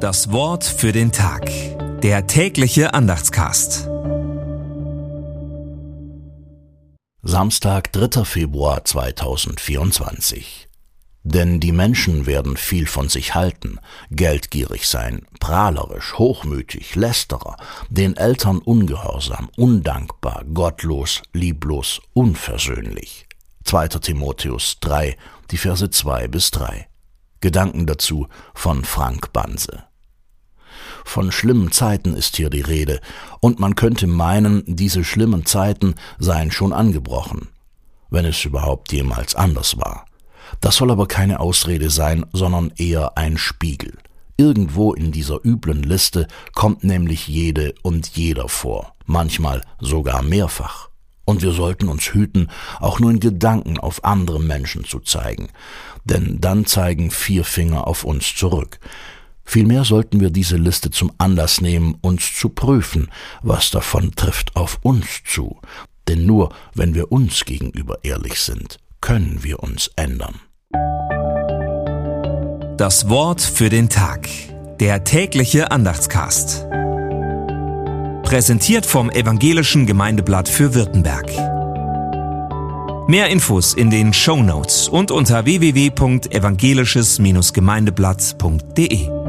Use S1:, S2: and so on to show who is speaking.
S1: Das Wort für den Tag. Der tägliche Andachtscast.
S2: Samstag, 3. Februar 2024. Denn die Menschen werden viel von sich halten, geldgierig sein, prahlerisch, hochmütig, lästerer, den Eltern ungehorsam, undankbar, gottlos, lieblos, unversöhnlich. 2. Timotheus 3, die Verse 2 bis 3. Gedanken dazu von Frank Banse. Von schlimmen Zeiten ist hier die Rede, und man könnte meinen, diese schlimmen Zeiten seien schon angebrochen, wenn es überhaupt jemals anders war. Das soll aber keine Ausrede sein, sondern eher ein Spiegel. Irgendwo in dieser üblen Liste kommt nämlich jede und jeder vor, manchmal sogar mehrfach. Und wir sollten uns hüten, auch nur in Gedanken auf andere Menschen zu zeigen, denn dann zeigen vier Finger auf uns zurück. Vielmehr sollten wir diese Liste zum Anlass nehmen, uns zu prüfen, was davon trifft auf uns zu. Denn nur wenn wir uns gegenüber ehrlich sind, können wir uns ändern.
S1: Das Wort für den Tag. Der tägliche Andachtscast. Präsentiert vom Evangelischen Gemeindeblatt für Württemberg. Mehr Infos in den Show Notes und unter www.evangelisches-gemeindeblatt.de.